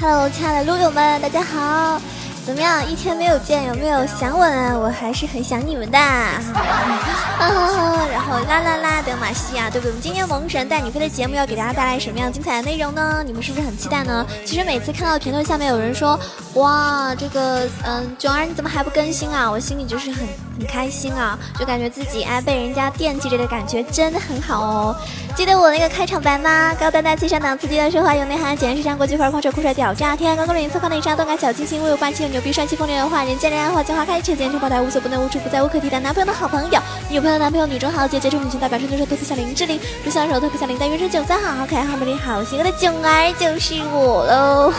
Hello，亲爱的撸友们，大家好。怎么样？一天没有见，有没有想我呢？我还是很想你们的。啊然后啦啦啦德玛西亚，对不对？我们今天萌神带你飞的节目要给大家带来什么样精彩的内容呢？你们是不是很期待呢？其实每次看到评论下面有人说，哇，这个嗯，囧儿你怎么还不更新啊？我心里就是很很开心啊，就感觉自己哎被人家惦记着的感觉真的很好哦。记得我那个开场白吗？高大大气上档次，低调奢华有内涵，简直是上国际范儿，狂拽酷帅屌炸天！高高冷颜色放内伤，动感小清新，威有霸气又牛逼，帅气风流有话，人见人爱花见花开，车见车爆胎，无所不能，无处不在，无可替代。男朋友的好朋友，女朋友男朋友，女中豪杰，杰出女性代表，成就说特别像林志玲，不像手特别像林黛玉，人生囧三好，好可爱，好美丽，好性格的囧儿就是我喽！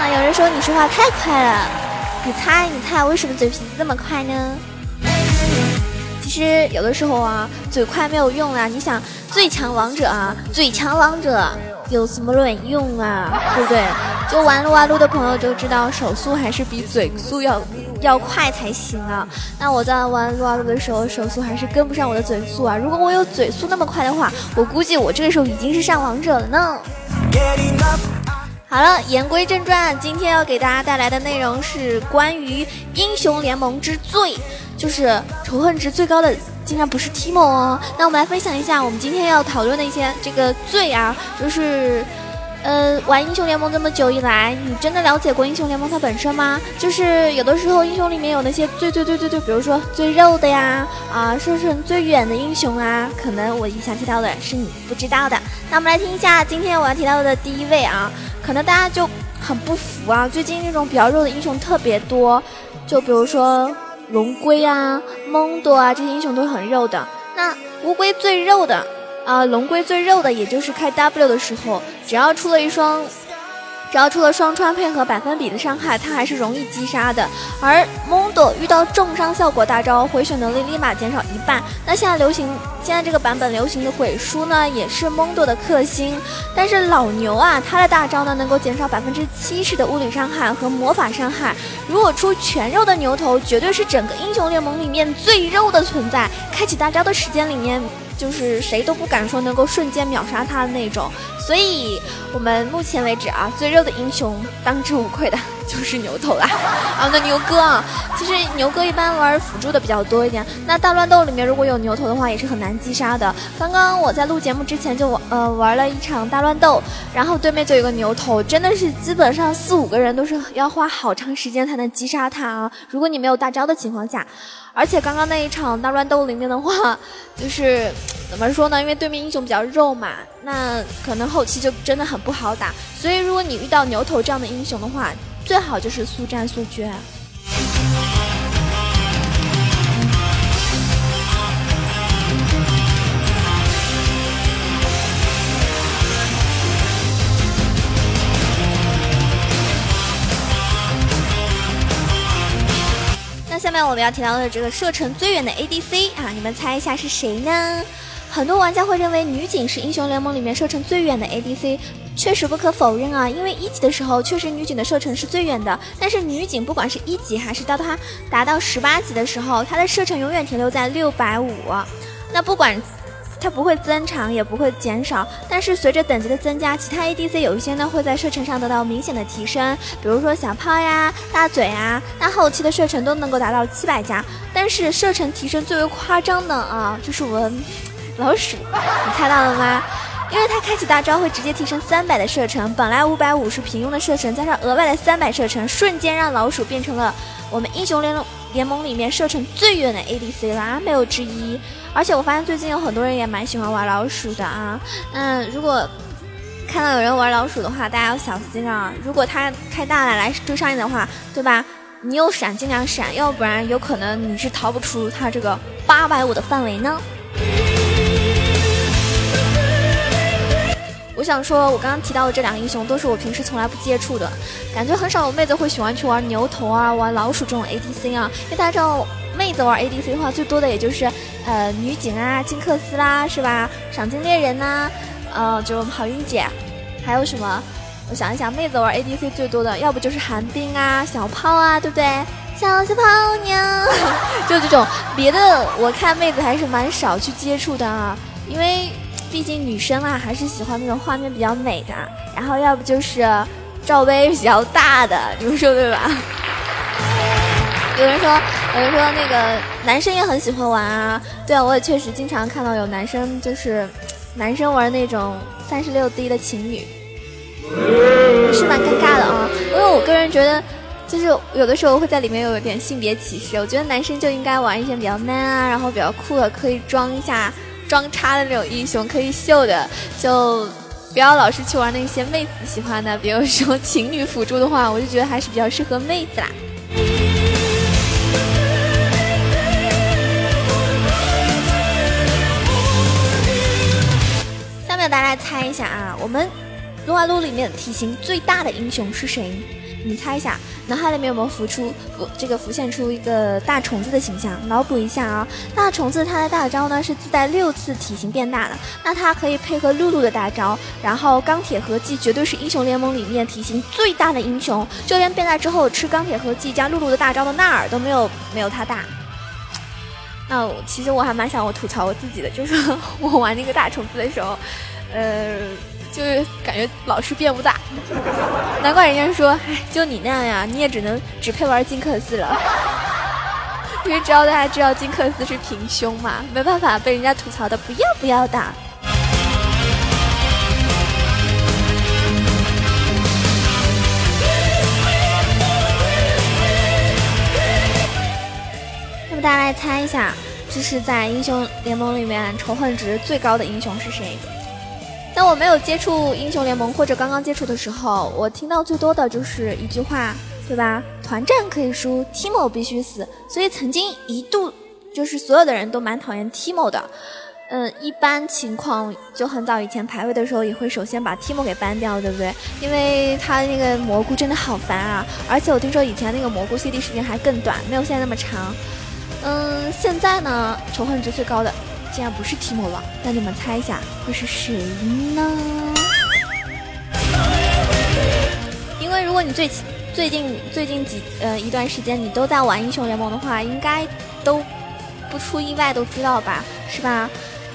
啊，有人说你说话太快了，你猜你猜，为什么嘴皮子这么快呢？其实有的时候啊，嘴快没有用啊，你想。最强王者啊，最强王者有什么卵用啊？对不对？就玩撸啊撸的朋友就知道，手速还是比嘴速要要快才行啊。那我在玩撸啊撸的时候，手速还是跟不上我的嘴速啊。如果我有嘴速那么快的话，我估计我这个时候已经是上王者了呢。好了，言归正传，今天要给大家带来的内容是关于英雄联盟之最，就是仇恨值最高的。竟然不是 Timo 哦，那我们来分享一下我们今天要讨论的一些这个罪啊，就是，呃，玩英雄联盟这么久以来，你真的了解过英雄联盟它本身吗？就是有的时候英雄里面有那些最最最最最，比如说最肉的呀，啊，射程最远的英雄啊，可能我以下提到的是你不知道的。那我们来听一下今天我要提到的第一位啊，可能大家就很不服啊，最近那种比较肉的英雄特别多，就比如说。龙龟啊，蒙多啊，这些英雄都是很肉的。那乌龟最肉的啊，龙龟最肉的，也就是开 W 的时候，只要出了一双。只要出了双穿配合百分比的伤害，它还是容易击杀的。而蒙多遇到重伤效果大招，回血能力立马减少一半。那现在流行，现在这个版本流行的鬼书呢，也是蒙多的克星。但是老牛啊，他的大招呢能够减少百分之七十的物理伤害和魔法伤害。如果出全肉的牛头，绝对是整个英雄联盟里面最肉的存在。开启大招的时间里面。就是谁都不敢说能够瞬间秒杀他的那种，所以我们目前为止啊，最肉的英雄当之无愧的 就是牛头啦。啊，那牛哥啊，其实牛哥一般玩辅助的比较多一点。那大乱斗里面如果有牛头的话，也是很难击杀的。刚刚我在录节目之前就呃玩了一场大乱斗，然后对面就有个牛头，真的是基本上四五个人都是要花好长时间才能击杀他啊。如果你没有大招的情况下。而且刚刚那一场大乱斗里面的话，就是怎么说呢？因为对面英雄比较肉嘛，那可能后期就真的很不好打。所以如果你遇到牛头这样的英雄的话，最好就是速战速决。那下面我们要提到的这个射程最远的 ADC 啊，你们猜一下是谁呢？很多玩家会认为女警是英雄联盟里面射程最远的 ADC，确实不可否认啊，因为一级的时候确实女警的射程是最远的，但是女警不管是一级还是到她达到十八级的时候，她的射程永远停留在六百五，那不管。它不会增长，也不会减少，但是随着等级的增加，其他 ADC 有一些呢会在射程上得到明显的提升，比如说小炮呀、大嘴啊，那后期的射程都能够达到七百加。但是射程提升最为夸张的啊，就是我们老鼠，你猜到了吗？因为它开启大招会直接提升三百的射程，本来五百五十平庸的射程，加上额外的三百射程，瞬间让老鼠变成了我们英雄联盟联盟里面射程最远的 ADC 啦，没有之一。而且我发现最近有很多人也蛮喜欢玩老鼠的啊，嗯，如果看到有人玩老鼠的话，大家要小心啊！如果他开大了来追上你的话，对吧？你有闪尽量闪，要不然有可能你是逃不出他这个八百五的范围呢。我想说，我刚刚提到的这两个英雄都是我平时从来不接触的，感觉很少有妹子会喜欢去玩牛头啊、玩老鼠这种 ADC 啊，因为大家知道。妹子玩 ADC 的话，最多的也就是呃女警啊、金克斯啦，是吧？赏金猎人呐，呃，就好运姐，还有什么？我想一想，妹子玩 ADC 最多的，要不就是寒冰啊、小炮啊，对不对？小小泡妞，就这种别的，我看妹子还是蛮少去接触的啊，因为毕竟女生啊还是喜欢那种画面比较美的，然后要不就是罩杯比较大的，你们说对吧？有人说，有人说那个男生也很喜欢玩啊，对啊，我也确实经常看到有男生就是男生玩那种三十六 D 的情侣，是蛮尴尬的啊，因为我个人觉得。就是有的时候会在里面有一点性别歧视，我觉得男生就应该玩一些比较 man 啊，然后比较酷的，可以装一下装叉的那种英雄，可以秀的，就不要老是去玩那些妹子喜欢的，比如说情侣辅助的话，我就觉得还是比较适合妹子啦。下面大家来猜一下啊，我们撸啊撸里面体型最大的英雄是谁？你猜一下，脑海里面有没有浮出浮这个浮现出一个大虫子的形象？脑补一下啊，大虫子它的大招呢是自带六次体型变大的，那它可以配合露露的大招，然后钢铁合剂绝对是英雄联盟里面体型最大的英雄，就连变大之后吃钢铁合剂加露露的大招的纳尔都没有没有它大。那其实我还蛮想我吐槽我自己的，就是 我玩那个大虫子的时候，呃。就是感觉老是变不大，难怪人家说，哎，就你那样呀，你也只能只配玩金克斯了。因为只要大家知道金克斯是平胸嘛，没办法被人家吐槽的不要不要的。大家来猜一下，这是在英雄联盟里面仇恨值最高的英雄是谁？在我没有接触英雄联盟或者刚刚接触的时候，我听到最多的就是一句话，对吧？团战可以输，Timo 必须死。所以曾经一度就是所有的人都蛮讨厌 Timo 的。嗯，一般情况就很早以前排位的时候也会首先把 Timo 给 ban 掉，对不对？因为他那个蘑菇真的好烦啊！而且我听说以前那个蘑菇 CD 时间还更短，没有现在那么长。嗯，现在呢，仇恨值最高的。竟然不是提莫了，那你们猜一下会是谁呢？因为如果你最最近最近几呃一段时间你都在玩英雄联盟的话，应该都不出意外都知道吧，是吧？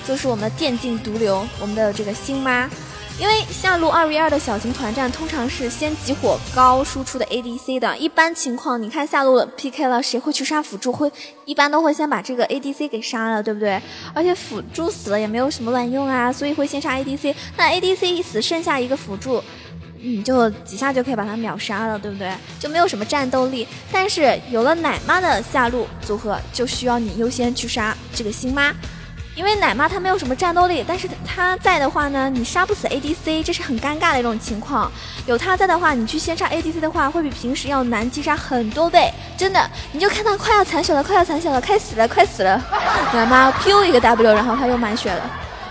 就是我们的电竞毒瘤，我们的这个星妈。因为下路二 v 二的小型团战通常是先集火高输出的 ADC 的，一般情况你看下路 PK 了，谁会去杀辅助？会一般都会先把这个 ADC 给杀了，对不对？而且辅助死了也没有什么卵用啊，所以会先杀 ADC。那 ADC 一死，剩下一个辅助，你就几下就可以把他秒杀了，对不对？就没有什么战斗力。但是有了奶妈的下路组合，就需要你优先去杀这个星妈。因为奶妈她没有什么战斗力，但是她在的话呢，你杀不死 ADC，这是很尴尬的一种情况。有她在的话，你去先杀 ADC 的话，会比平时要难击杀很多倍，真的。你就看她快要残血了，快要残血了，快死了，快死了。奶妈 Q 一个 W，然后她又满血了，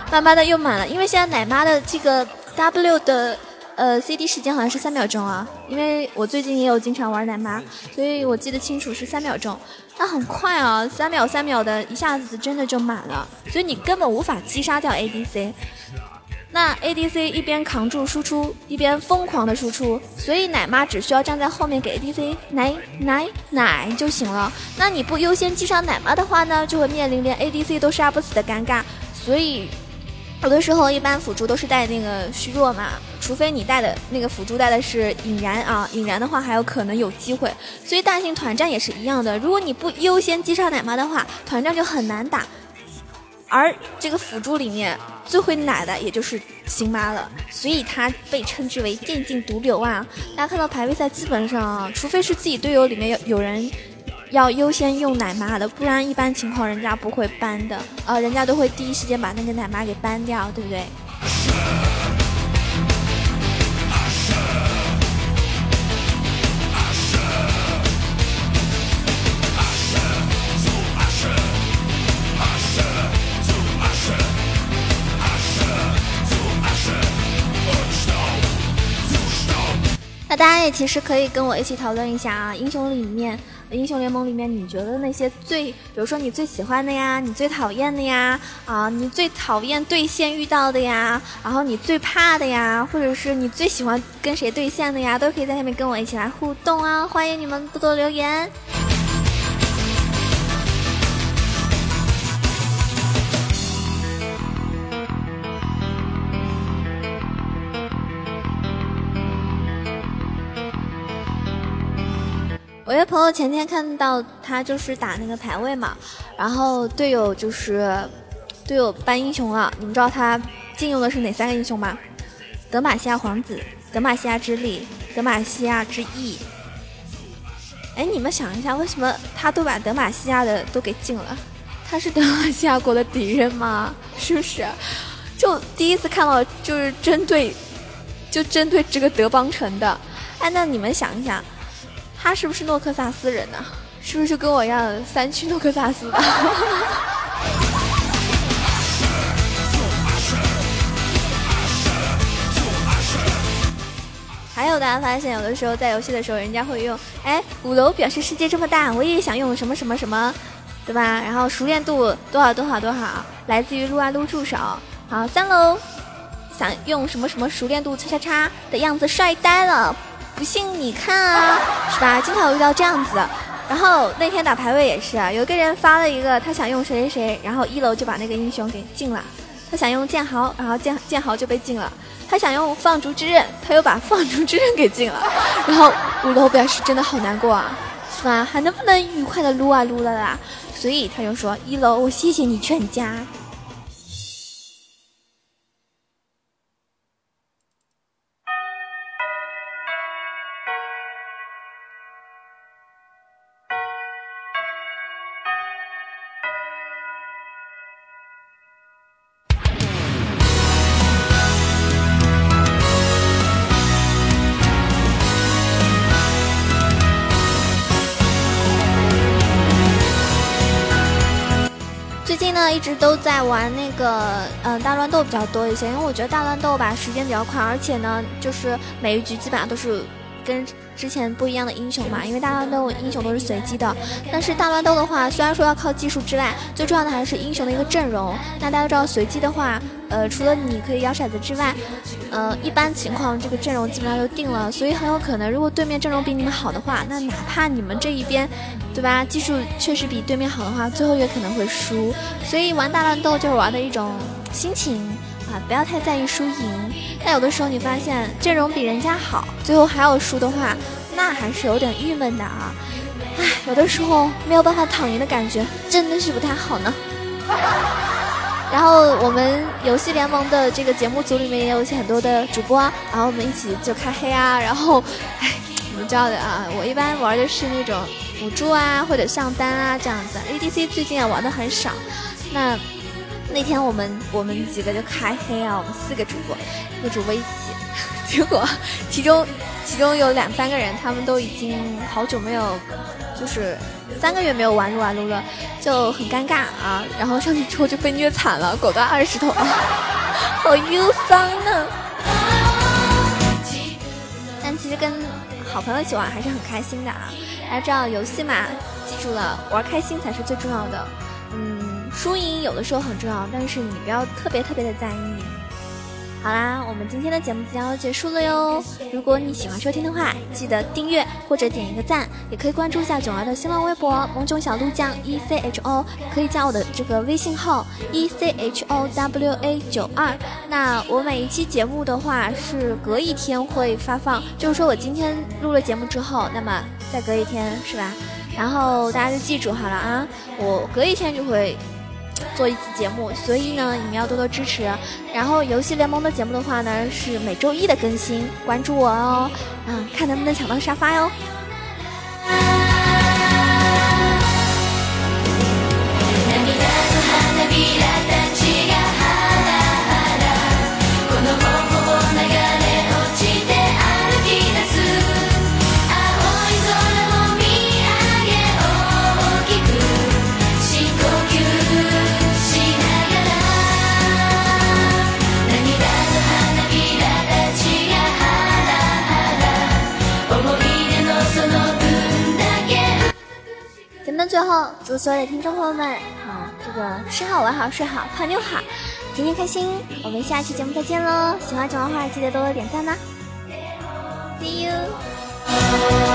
慢慢的又满了。因为现在奶妈的这个 W 的。呃，CD 时间好像是三秒钟啊，因为我最近也有经常玩奶妈，所以我记得清楚是三秒钟。那很快啊，三秒三秒的，一下子真的就满了，所以你根本无法击杀掉 ADC。那 ADC 一边扛住输出，一边疯狂的输出，所以奶妈只需要站在后面给 ADC 奶奶奶就行了。那你不优先击杀奶妈的话呢，就会面临连 ADC 都杀不死的尴尬，所以。有的时候，一般辅助都是带那个虚弱嘛，除非你带的那个辅助带的是引燃啊，引燃的话还有可能有机会。所以大型团战也是一样的，如果你不优先击杀奶妈的话，团战就很难打。而这个辅助里面最会奶的也就是星妈了，所以他被称之为电竞毒瘤啊。大家看到排位赛，基本上除非是自己队友里面有有人。要优先用奶妈的，不然一般情况人家不会搬的，呃，人家都会第一时间把那个奶妈给搬掉，对不对？大家也其实可以跟我一起讨论一下啊，英雄里面。英雄联盟里面，你觉得那些最，比如说你最喜欢的呀，你最讨厌的呀，啊，你最讨厌对线遇到的呀，然后你最怕的呀，或者是你最喜欢跟谁对线的呀，都可以在下面跟我一起来互动啊！欢迎你们多多留言。一个朋友前天看到他就是打那个排位嘛，然后队友就是队友搬英雄了，你们知道他禁用的是哪三个英雄吗？德玛西亚皇子、德玛西亚之力、德玛西亚之翼。哎，你们想一下，为什么他都把德玛西亚的都给禁了？他是德玛西亚国的敌人吗？是不是？就第一次看到，就是针对，就针对这个德邦城的。哎，那你们想一想，他是不是诺克萨斯人呢？是不是跟我一样三区诺克萨斯的？还有大家发现，有的时候在游戏的时候，人家会用，哎，五楼表示世界这么大，我也想用什么什么什么，对吧？然后熟练度多少多少多少，来自于撸啊撸助手。好，三楼想用什么什么熟练度叉叉叉的样子，帅呆了，不信你看啊，是吧？经常有遇到这样子。然后那天打排位也是，有一个人发了一个他想用谁谁谁，然后一楼就把那个英雄给禁了。他想用剑豪，然后剑剑豪就被禁了。他想用放逐之刃，他又把放逐之刃给禁了，然后五楼表示真的好难过啊，是吧？还能不能愉快的撸啊撸了啦？所以他就说一楼，我谢谢你全家近呢。一直都在玩那个，嗯，大乱斗比较多一些，因为我觉得大乱斗吧时间比较快，而且呢，就是每一局基本上都是跟之前不一样的英雄嘛，因为大乱斗英雄都是随机的。但是大乱斗的话，虽然说要靠技术之外，最重要的还是英雄的一个阵容。那大家知道随机的话，呃，除了你可以摇骰子之外，呃，一般情况这个阵容基本上就定了，所以很有可能，如果对面阵容比你们好的话，那哪怕你们这一边，对吧，技术确实比对面好的话，最后也可能会输。所以玩大乱斗就是玩的一种心情啊，不要太在意输赢。但有的时候你发现阵容比人家好，最后还要输的话，那还是有点郁闷的啊。唉，有的时候没有办法躺赢的感觉，真的是不太好呢。然后我们游戏联盟的这个节目组里面也有一些很多的主播，然后我们一起就开黑啊。然后，唉，你们知道的啊，我一般玩的是那种辅助啊或者上单啊这样子。ADC 最近也玩的很少。那那天我们我们几个就开黑啊，我们四个主播，四个主播一起，结果其中其中有两三个人，他们都已经好久没有，就是三个月没有玩撸啊撸了，就很尴尬啊。然后上去之后就被虐惨了，果断二十头，好忧伤呢。但其实跟好朋友一起玩还是很开心的啊。大家知道游戏嘛，记住了，玩开心才是最重要的。输赢有的时候很重要，但是你不要特别特别的在意。好啦，我们今天的节目就要结束了哟。如果你喜欢收听的话，记得订阅或者点一个赞，也可以关注一下囧儿的新浪微博“萌囧小鹿酱 E C H O”，可以加我的这个微信号 E C H O W A 九二。那我每一期节目的话是隔一天会发放，就是说我今天录了节目之后，那么再隔一天是吧？然后大家就记住好了啊，我隔一天就会。做一次节目，所以呢，你们要多多支持。然后游戏联盟的节目的话呢，是每周一的更新，关注我哦，嗯，看能不能抢到沙发哟。所有的听众朋友们，啊，这个吃好玩好睡好泡妞好，天天开心。我们下期节目再见喽！喜欢九的话，记得多多点赞呐！See you。